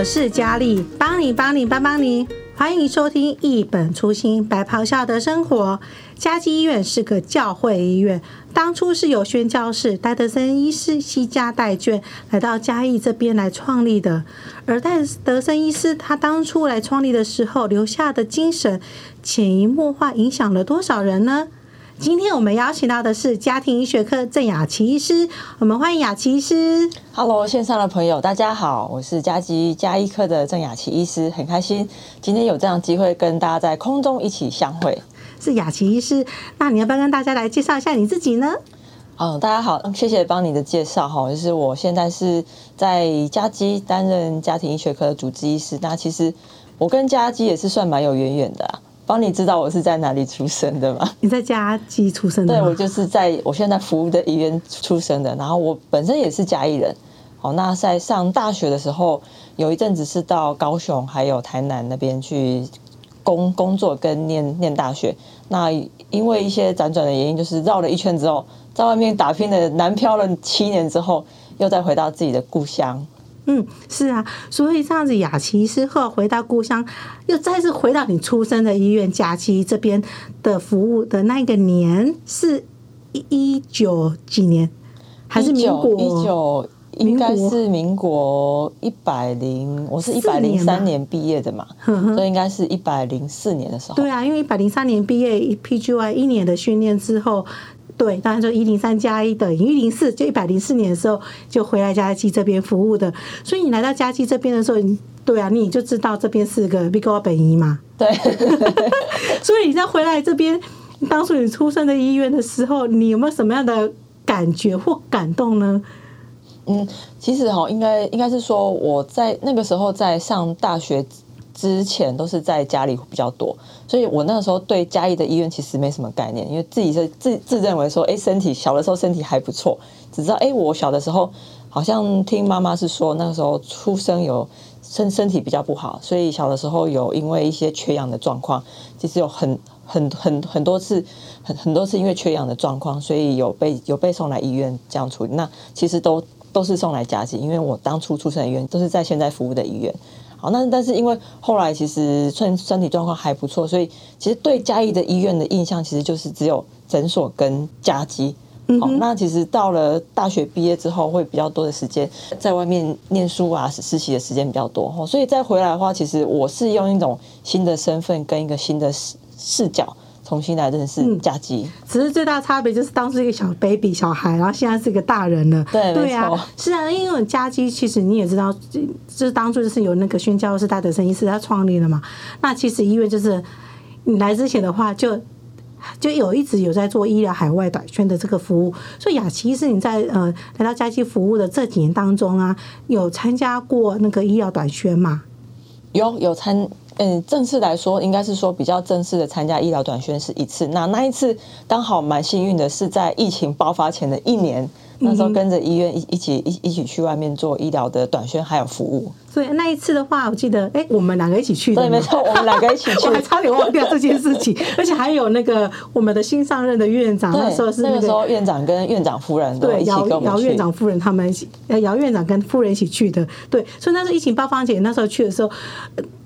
我是佳丽，帮你帮你帮帮你，欢迎收听一本初心白袍下的生活。嘉基医院是个教会医院，当初是由宣教士戴德森医师携家带眷来到嘉义这边来创立的。而戴德森医师他当初来创立的时候留下的精神，潜移默化影响了多少人呢？今天我们邀请到的是家庭医学科郑雅琪医师，我们欢迎雅琪医师。Hello，线上的朋友，大家好，我是嘉基家医科的郑雅琪医师，很开心今天有这样机会跟大家在空中一起相会。是雅琪医师，那你要不要跟大家来介绍一下你自己呢？嗯，大家好，谢谢帮你的介绍哈，就是我现在是在嘉基担任家庭医学科的主治医师，那其实我跟嘉基也是算蛮有渊源的啊。帮你知道我是在哪里出生的吗？你在嘉基出生的？对，我就是在我现在服务的医院出生的。然后我本身也是嘉义人。好，那在上大学的时候，有一阵子是到高雄还有台南那边去工工作跟念念大学。那因为一些辗转的原因，就是绕了一圈之后，在外面打拼的南漂了七年之后，又再回到自己的故乡。嗯，是啊，所以这样子，雅琪之后回到故乡，又再次回到你出生的医院假期这边的服务的那个年是一一九几年，还是民国？一九应该是民国一百零，我是一百零三年毕业的嘛，所以应该是一百零四年的时候。对啊，因为一百零三年毕业，PGY 一年的训练之后。对，当然就一零三加一等于一零四，就一百零四年的时候就回来嘉基这边服务的。所以你来到嘉基这边的时候，对啊，你就知道这边是个 Big O 本医嘛。对。所以你在回来这边，当初你出生的医院的时候，你有没有什么样的感觉或感动呢？嗯，其实哈，应该应该是说我在那个时候在上大学。之前都是在家里比较多，所以我那个时候对嘉义的医院其实没什么概念，因为自己是自自认为说，哎，身体小的时候身体还不错，只知道哎，我小的时候好像听妈妈是说，那个时候出生有身身体比较不好，所以小的时候有因为一些缺氧的状况，其实有很很很很多次很很多次因为缺氧的状况，所以有被有被送来医院这样处理。那其实都都是送来嘉基，因为我当初出生的医院都是在现在服务的医院。好，那但是因为后来其实身身体状况还不错，所以其实对嘉义的医院的印象其实就是只有诊所跟家基。好，那其实到了大学毕业之后，会比较多的时间在外面念书啊，实习的时间比较多。所以再回来的话，其实我是用一种新的身份跟一个新的视视角。重新来认识嘉基，嗯，只是最大差别就是当时一个小 baby 小孩，然后现在是一个大人了。对，对啊，是啊，因为嘉基其实你也知道，就是当初就是有那个宣教士戴德生医师他创立的嘛。那其实医院就是你来之前的话就，就就有一直有在做医疗海外短宣的这个服务。所以雅琪是你在呃来到嘉基服务的这几年当中啊，有参加过那个医疗短宣吗？有有参。嗯，正式来说，应该是说比较正式的参加医疗短宣是一次。那那一次刚好蛮幸运的，是在疫情爆发前的一年。那时候跟着医院一一起一一起去外面做医疗的短宣还有服务，所以那一次的话，我记得哎，我们两个一起去的，对，没错，我们两个一起去，我还差点忘掉这件事情，而且还有那个我们的新上任的院长，那时候是那个时候院长跟院长夫人对，姚姚院长夫人他们一起，呃，姚院长跟夫人一起去的，对，所以那时候疫情爆发前那时候去的时候，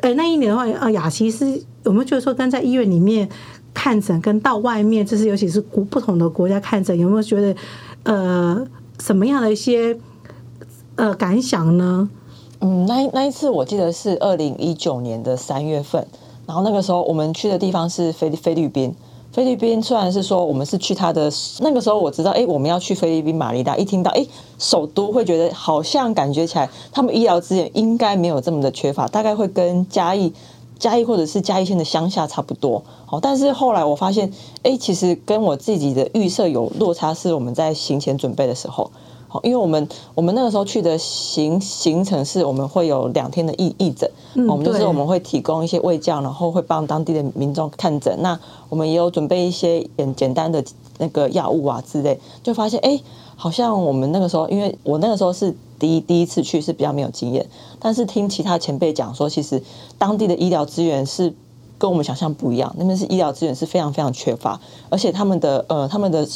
呃，那一年的话，呃，雅琪是有没有觉得说跟在医院里面看诊，跟到外面，就是尤其是国不同的国家看诊，有没有觉得呃？什么样的一些呃感想呢？嗯，那那一次我记得是二零一九年的三月份，然后那个时候我们去的地方是菲菲律宾。菲律宾虽然是说我们是去他的那个时候，我知道哎，我们要去菲律宾马尼拉，一听到哎首都，会觉得好像感觉起来他们医疗资源应该没有这么的缺乏，大概会跟嘉义嘉义或者是嘉义县的乡下差不多。好，但是后来我发现，哎，其实跟我自己的预设有落差，是我们在行前准备的时候。好，因为我们我们那个时候去的行行程是，我们会有两天的义义诊，我们就是我们会提供一些胃教，然后会帮当地的民众看诊。那我们也有准备一些简简单的那个药物啊之类，就发现，哎，好像我们那个时候，因为我那个时候是第一第一次去，是比较没有经验，但是听其他前辈讲说，其实当地的医疗资源是。跟我们想象不一样，那边是医疗资源是非常非常缺乏，而且他们的呃他们的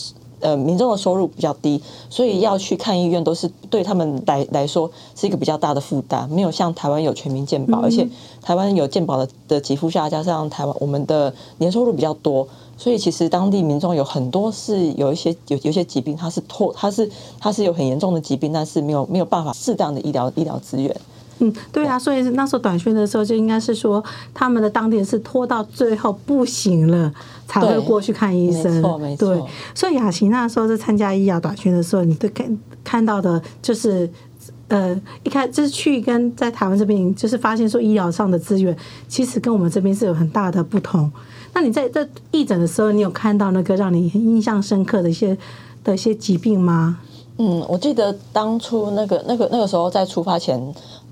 呃民众的收入比较低，所以要去看医院都是对他们来来说是一个比较大的负担，没有像台湾有全民健保，而且台湾有健保的的给付下，加上台湾我们的年收入比较多，所以其实当地民众有很多是有一些有有些疾病，它是拖，它是它是有很严重的疾病，但是没有没有办法适当的医疗医疗资源。嗯，对啊，所以那时候短宣的时候就应该是说，他们的当地人是拖到最后不行了才会过去看医生。没错，没错。对，所以雅琪那时候在参加医疗短宣的时候，你都看看到的就是，呃，一开就是去跟在台湾这边，就是发现说医疗上的资源其实跟我们这边是有很大的不同。那你在这义诊的时候，你有看到那个让你印象深刻的一些的一些疾病吗？嗯，我记得当初那个那个那个时候在出发前。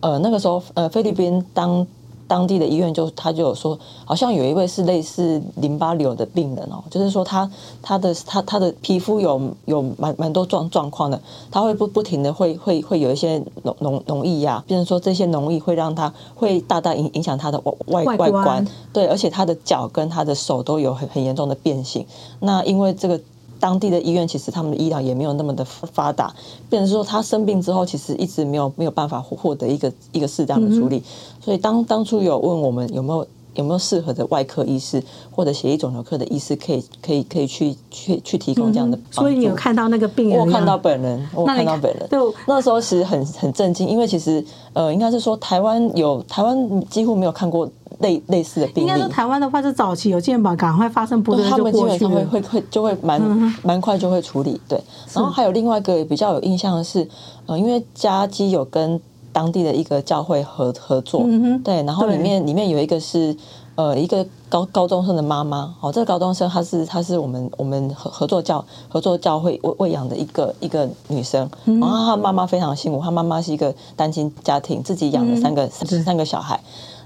呃，那个时候，呃，菲律宾当当地的医院就他就有说，好像有一位是类似淋巴瘤的病人哦，就是说他他的他他的皮肤有有蛮蛮多状状况的，他会不不停的会会会有一些脓脓脓液呀，变成说这些脓液会让他会大大影影响他的外外外观，对，而且他的脚跟他的手都有很很严重的变形，那因为这个。当地的医院其实他们的医疗也没有那么的发达，变成说他生病之后，其实一直没有没有办法获得一个一个适当的处理。所以当当初有问我们有没有有没有适合的外科医师或者血液肿瘤科的医师，可以可以可以去去去提供这样的帮助。所以你有看到那个病人？我看到本人，我看到本人。对，那时候其实很很震惊，因为其实呃，应该是说台湾有台湾几乎没有看过。类类似的病例，应该说台湾的话是早期有健保，赶快发生不对，他们基本上会会会就会蛮蛮快就会处理。对，然后还有另外一个比较有印象的是，呃，因为家基有跟当地的一个教会合合作，对，然后里面里面有一个是呃一个高高中生的妈妈，哦，这个高中生她是她是我们我们合合作教合作教会喂喂养的一个一个女生，然后她妈妈非常辛苦，她妈妈是一个单亲家庭，自己养了三个三个小孩。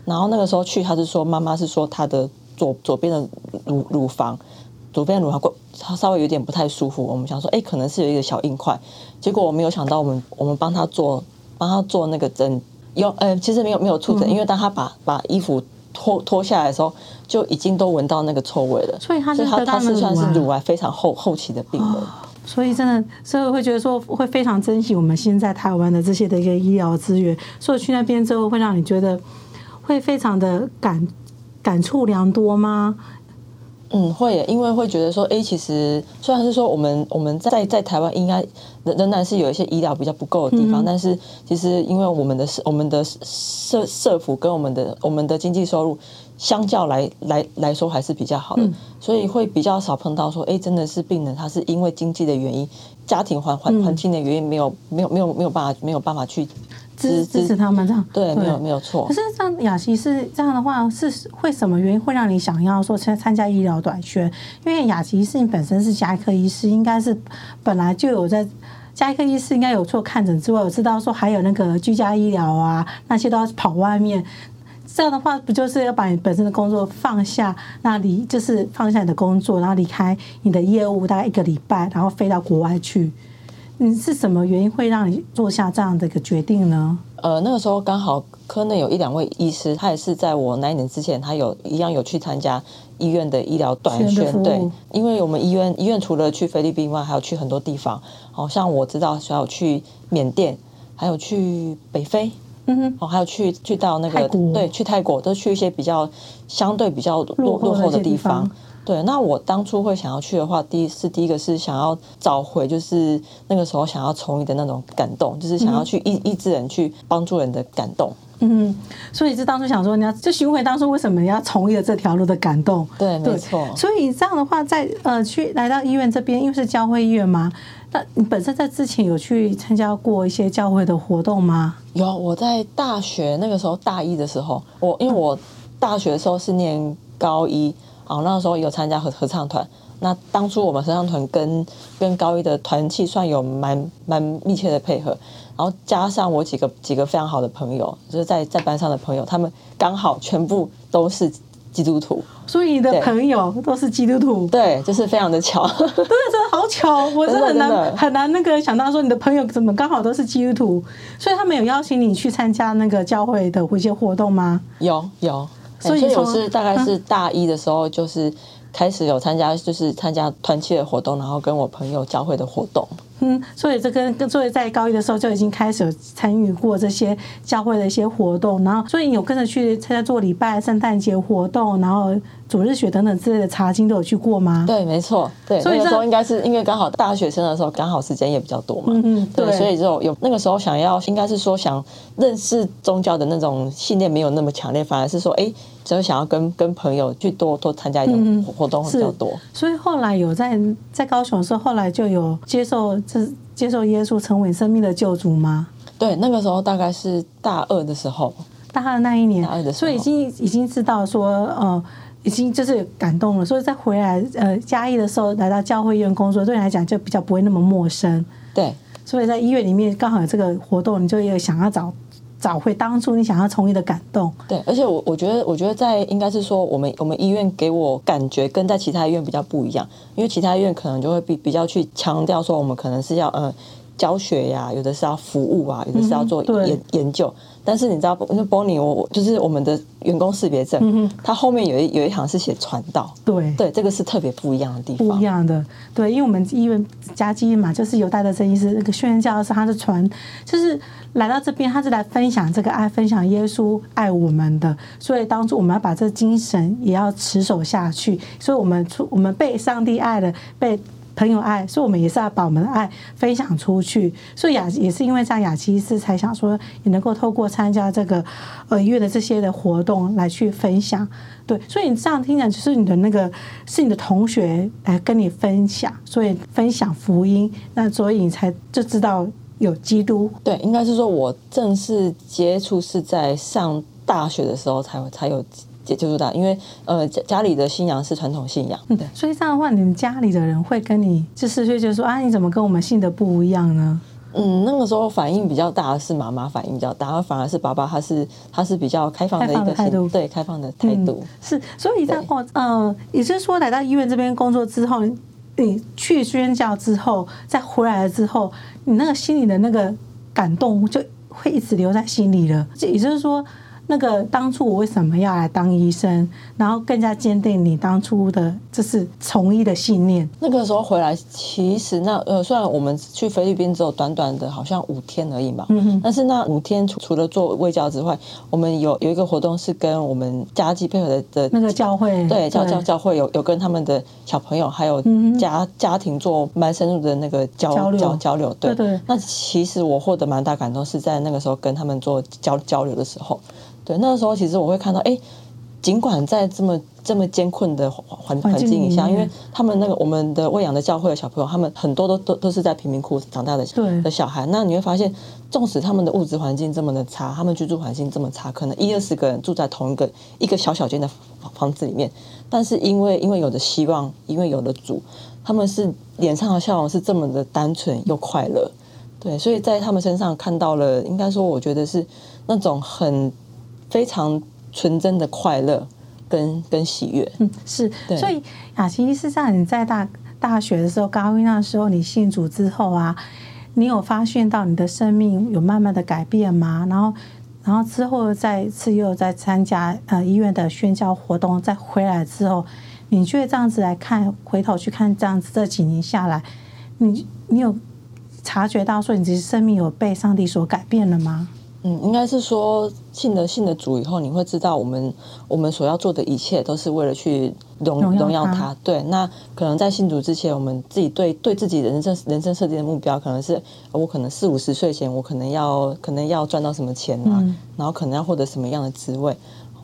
然后那个时候去，她是说妈妈是说她的左左边的乳乳房，左边的乳房过，她稍微有点不太舒服。我们想说，哎，可能是有一个小硬块。结果我没有想到，我们我们帮她做帮他做那个针，有呃，其实没有没有触诊，因为当他把把衣服脱脱下来的时候，就已经都闻到那个臭味了。所以他是他他是算是乳癌非常后后期的病人。所以真的，所以会觉得说会非常珍惜我们现在台湾的这些的一个医疗资源。所以去那边之后，会让你觉得。会非常的感感触良多吗？嗯，会，因为会觉得说，哎，其实虽然是说我们我们在在台湾应该仍然是有一些医疗比较不够的地方，嗯、但是其实因为我们的我们的社社福跟我们的我们的经济收入相较来来来说还是比较好的，嗯、所以会比较少碰到说，哎，真的是病人他是因为经济的原因、家庭环环环境的原因没有没有没有没有办法没有办法去。支支持他们这样，对，没有没有错。可是像雅琪是这样的话，是会什么原因会让你想要说参参加医疗短缺？因为雅琪是你本身是加医科医师，应该是本来就有在加医科医师应该有做看诊之外，我知道说还有那个居家医疗啊，那些都要跑外面。这样的话，不就是要把你本身的工作放下？那离就是放下你的工作，然后离开你的业务大概一个礼拜，然后飞到国外去。你是什么原因会让你做下这样的一个决定呢？呃，那个时候刚好科内有一两位医师，他也是在我那一年之前，他有一样有去参加医院的医疗短宣。对，因为我们医院医院除了去菲律宾外，还有去很多地方，好像我知道还有去缅甸，还有去北非，嗯哼，哦，还有去去到那个对，去泰国，都去一些比较相对比较落落后的地方。对，那我当初会想要去的话，第一是第一个是想要找回，就是那个时候想要从医的那种感动，就是想要去医医治人、去帮助人的感动。嗯，所以是当初想说，你要就寻回当初为什么你要从医的这条路的感动。对，没错。所以这样的话在，在呃去来到医院这边，因为是教会医院嘛，那你本身在之前有去参加过一些教会的活动吗？有，我在大学那个时候大一的时候，我因为我大学的时候是念高一。哦，那个时候有参加合合唱团。那当初我们合唱团跟跟高一的团契算有蛮蛮密切的配合，然后加上我几个几个非常好的朋友，就是在在班上的朋友，他们刚好全部都是基督徒。所以你的朋友都是基督徒？对，就是非常的巧。对，真的好巧，我真的很难很难那个想到说你的朋友怎么刚好都是基督徒，所以他们有邀请你去参加那个教会的一些活动吗？有有。所以我是大概是大一的时候，就是开始有参加，就是参加团契的活动，然后跟我朋友教会的活动。嗯，所以这跟跟所以在高一的时候就已经开始有参与过这些教会的一些活动，然后所以你有跟着去参加做礼拜、圣诞节活动，然后主日学等等之类的查经都有去过吗？对，没错，对，所以那个时候应该是因为刚好大学生的时候刚好时间也比较多嘛，嗯嗯，对，所以就有那个时候想要应该是说想认识宗教的那种信念没有那么强烈，反而是说哎。只有想要跟跟朋友去多多参加一种活动会比较多，嗯，所以后来有在在高雄的时候，后来就有接受这接受耶稣成为生命的救主吗？对，那个时候大概是大二的时候，大二那一年，所以已经已经知道说，呃，已经就是感动了，所以再回来呃嘉义的时候，来到教会医院工作，对你来讲就比较不会那么陌生。对，所以在医院里面刚好有这个活动，你就也想要找。找回当初你想要从医的感动。对，而且我我觉得，我觉得在应该是说，我们我们医院给我感觉跟在其他医院比较不一样，因为其他医院可能就会比比较去强调说，我们可能是要呃教学呀，有的是要服务啊，有的是要做研、嗯、研究。但是你知道，那 Bonnie 我就是我们的员工识别证，嗯、它后面有一有一行是写传道，对对，这个是特别不一样的地方，不一样的，对，因为我们医院加基嘛，就是有戴德生医师那个宣教师，他是传，就是来到这边，他是来分享这个爱，分享耶稣爱我们的，所以当初我们要把这精神也要持守下去，所以我们出我们被上帝爱的被。朋友爱，所以我们也是要把我们的爱分享出去。所以雅也是因为这样，雅琪医师才想说，也能够透过参加这个呃医院的这些的活动来去分享。对，所以你这样听讲，就是你的那个是你的同学来跟你分享，所以分享福音，那所以你才就知道有基督。对，应该是说我正式接触是在上大学的时候才才有。也就是的，因为呃家家里的信仰是传统信仰，对，所以这样的话，你们家里的人会跟你就是就觉得说啊，你怎么跟我们信的不一样呢？嗯，那个时候反应比较大的是妈妈反应比较大，而反而是爸爸他是他是比较开放的一个态度，对，开放的态度、嗯、是。所以在过呃，也就是说来到医院这边工作之后，你去宣教之后，再回来了之后，你那个心里的那个感动就会一直留在心里了。这也就是说。那个当初我为什么要来当医生，然后更加坚定你当初的这是从医的信念。那个时候回来，其实那呃，虽然我们去菲律宾只有短短的好像五天而已嘛，嗯哼，但是那五天除除了做卫教之外，我们有有一个活动是跟我们嘉基配合的的那个教会，对教教教会有有跟他们的小朋友还有家家庭做蛮深入的那个交交流交流，对对，对。那其实我获得蛮大感动，是在那个时候跟他们做交交流的时候。对，那个时候其实我会看到，哎，尽管在这么这么艰困的环环境下，因为他们那个我们的喂养的教会的小朋友，他们很多都都都是在贫民窟长大的的小孩。那你会发现，纵使他们的物质环境这么的差，他们居住环境这么差，可能一二十个人住在同一个一个小小间的房子里面，但是因为因为有的希望，因为有的主，他们是脸上的笑容是这么的单纯又快乐。对，所以在他们身上看到了，应该说，我觉得是那种很。非常纯真的快乐跟跟喜悦，嗯，是，所以雅琪是在你在大大学的时候，高一那时候，你信主之后啊，你有发现到你的生命有慢慢的改变吗？然后，然后之后再次又在参加呃医院的宣教活动，再回来之后，你觉得这样子来看，回头去看这样子这几年下来，你你有察觉到说你自己生命有被上帝所改变了吗？嗯，应该是说信了信了主以后，你会知道我们我们所要做的一切都是为了去荣荣耀他。对，那可能在信主之前，我们自己对对自己人生人生设定的目标，可能是我可能四五十岁前，我可能要可能要赚到什么钱啊，嗯、然后可能要获得什么样的职位。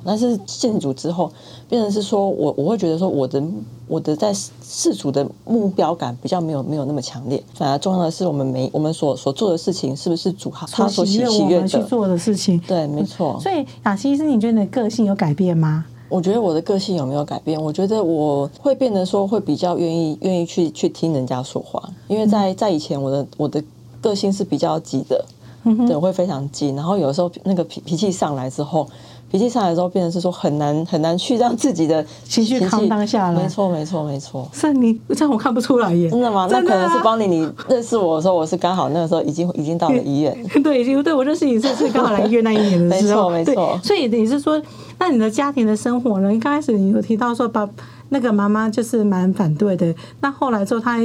但是信主之后，变成是说我我会觉得说我的我的在世俗的目标感比较没有没有那么强烈，反而重要的是我们每我们所所做的事情是不是主他所喜喜悦的去做的事情？对，没错。所以雅西是，你觉得你的个性有改变吗？我觉得我的个性有没有改变？我觉得我会变得说会比较愿意愿意去去听人家说话，因为在在以前我的我的个性是比较急的，对，我会非常急，然后有时候那个脾脾气上来之后。脾气上来之后，变成是说很难很难去让自己的 情绪扛当下来。没错，没错，没错。是你这样我看不出来耶。真的吗？那可能是帮你。你认识我的时候，我是刚好那个时候已经已经到了医院。对，已经对我认识你是是刚好来医院那一年的时候。没错，没错。所以你是说，那你的家庭的生活呢？一开始你有提到说，爸那个妈妈就是蛮反对的。那后来之后，他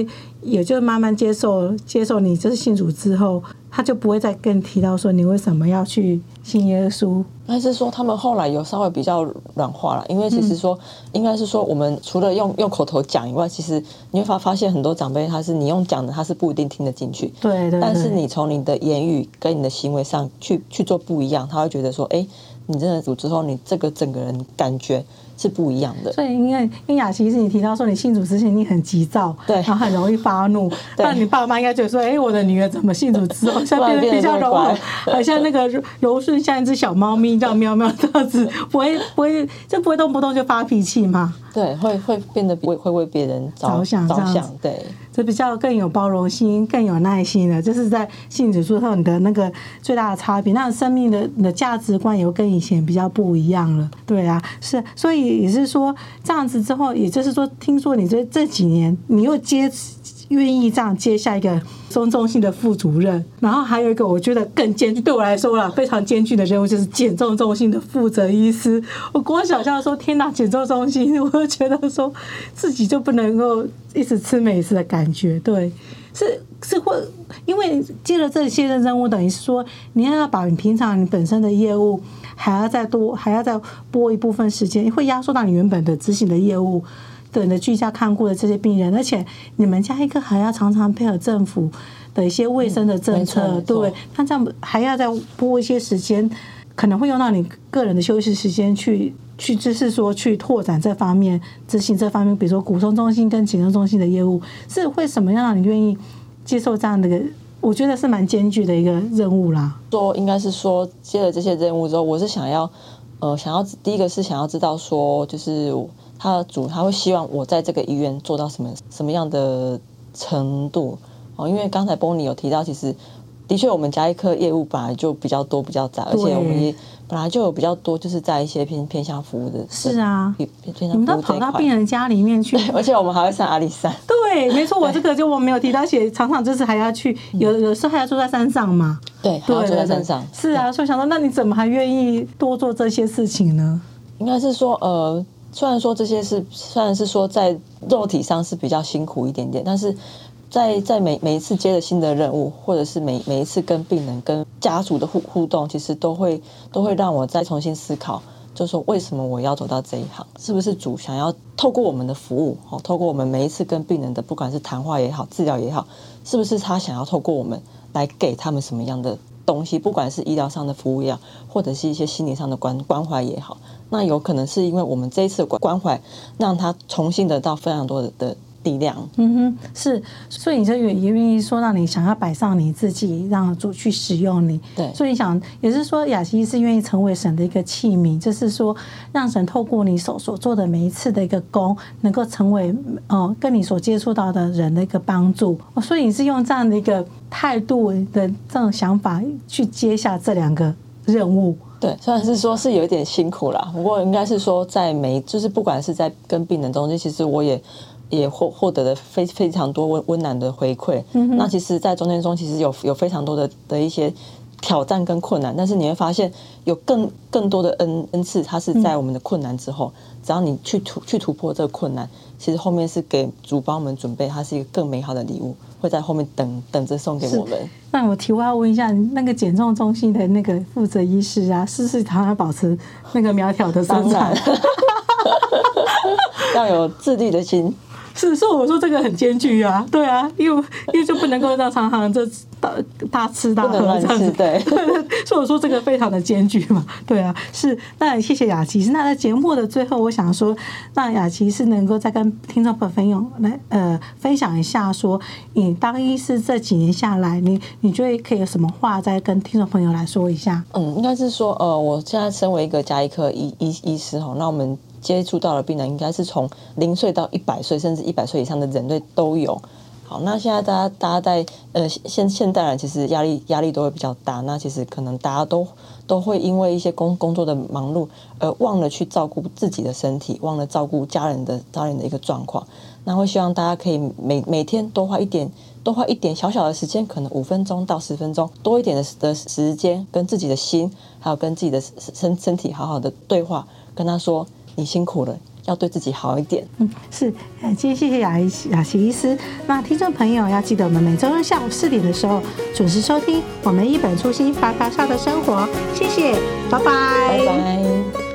也就慢慢接受接受你，就是信主之后，他就不会再跟你提到说你为什么要去信耶稣。但是说他们后来有稍微比较软化了，因为其实说应该是说我们除了用用口头讲以外，其实你会发发现很多长辈他是你用讲的，他是不一定听得进去。对，对对。但是你从你的言语跟你的行为上去去做不一样，他会觉得说，哎，你真的主之后，你这个整个人感觉。是不一样的，所以因为因为雅琪是你提到说你信主之前你很急躁，对，然后很容易发怒，那你爸妈应该觉得说，哎，我的女儿怎么信主之后，像变得比较柔和，好像那个柔顺像一只小猫咪这样喵喵这样子，不会不会就不会动不动就发脾气嘛？对，会会变得会会为别人着，着想着想，对。这比较更有包容心，更有耐心的，这是在信主之后你的那个最大的差别。那生命的你的价值观也跟以前比较不一样了，对啊，是，所以也是说这样子之后，也就是说，听说你这这几年你又接。愿意这样接下一个中中心的副主任，然后还有一个我觉得更艰巨，对我来说啦，非常艰巨的任务就是减重中心的负责医师。我光想象说，天哪，减重中心，我就觉得说自己就不能够一直吃美食的感觉。对，是是会因为接了这些的任务，等于是说你要把你平常你本身的业务还要再多，还要再拨一部分时间，会压缩到你原本的执行的业务。对你的居家看顾的这些病人，而且你们家一个还要常常配合政府的一些卫生的政策，嗯、对，那这样还要再拨一些时间，可能会用到你个人的休息时间去去，就是说去拓展这方面执行这方面，比如说骨松中心跟减重中心的业务，是会什么样让你愿意接受这样的一个？我觉得是蛮艰巨的一个任务啦。说应该是说接了这些任务之后，我是想要呃想要第一个是想要知道说就是。他的主他会希望我在这个医院做到什么什么样的程度哦？因为刚才 Bonnie 有提到，其实的确我们家一科业务本来就比较多、比较杂，而且我们也本来就有比较多，就是在一些偏偏向服务的。是啊，你们都跑到病人家里面去，而且我们还会上阿里山。对，没错，我这个就我没有提到，写常常就是还要去，有有时候还要住在山上嘛。对，还要住在山上。是啊，所以想说，那你怎么还愿意多做这些事情呢？应该是说，呃。虽然说这些是，虽然是说在肉体上是比较辛苦一点点，但是在在每每一次接了新的任务，或者是每每一次跟病人、跟家属的互互动，其实都会都会让我再重新思考，就说为什么我要走到这一行？是不是主想要透过我们的服务，哦，透过我们每一次跟病人的，不管是谈话也好，治疗也好，是不是他想要透过我们来给他们什么样的东西？不管是医疗上的服务也好，或者是一些心理上的关关怀也好。那有可能是因为我们这一次的关关怀，让他重新得到非常多的的力量。嗯哼，是，所以你就也也愿意说，让你想要摆上你自己，让主去使用你。对，所以你想也是说，雅琪是愿意成为神的一个器皿，就是说，让神透过你手所做的每一次的一个工，能够成为呃跟你所接触到的人的一个帮助。所以你是用这样的一个态度的这种想法去接下这两个任务。对，虽然是说是有一点辛苦啦，不过应该是说在每就是不管是在跟病人中间，其实我也也获获得了非非常多温温暖的回馈。嗯，那其实，在中间中其实有有非常多的的一些挑战跟困难，但是你会发现有更更多的恩恩赐，它是在我们的困难之后，只要你去突去突破这个困难，其实后面是给主帮我们准备，它是一个更美好的礼物。会在后面等等着送给我们。那我题外问一下，那个减重中心的那个负责医师啊，是不是常常保持那个苗条的身材？要有自律的心。是，所以我说这个很艰巨啊，对啊，因为因为就不能够让常常就大大吃大喝这样子，对，所以我说这个非常的艰巨嘛，对啊，是。那谢谢雅琪，那在节目的最后，我想说，那雅琪是能够再跟听众朋友来呃分享一下，说你当医师这几年下来，你你觉得可以有什么话再跟听众朋友来说一下？嗯，应该是说呃，我现在身为一个家医科医医医师哈，那我们。接触到的病人应该是从零岁到一百岁，甚至一百岁以上的人类都有。好，那现在大家大家在呃现现代人其实压力压力都会比较大，那其实可能大家都都会因为一些工工作的忙碌而忘了去照顾自己的身体，忘了照顾家人的家人的一个状况。那会希望大家可以每每天多花一点多花一点小小的时间，可能五分钟到十分钟多一点的的时间，跟自己的心还有跟自己的身身体好好的对话，跟他说。你辛苦了，要对自己好一点。嗯，是，呃，今天谢谢雅雅琪医师。那听众朋友要记得，我们每周日下午四点的时候准时收听我们一本初心发发笑的生活。谢谢，拜拜，拜拜。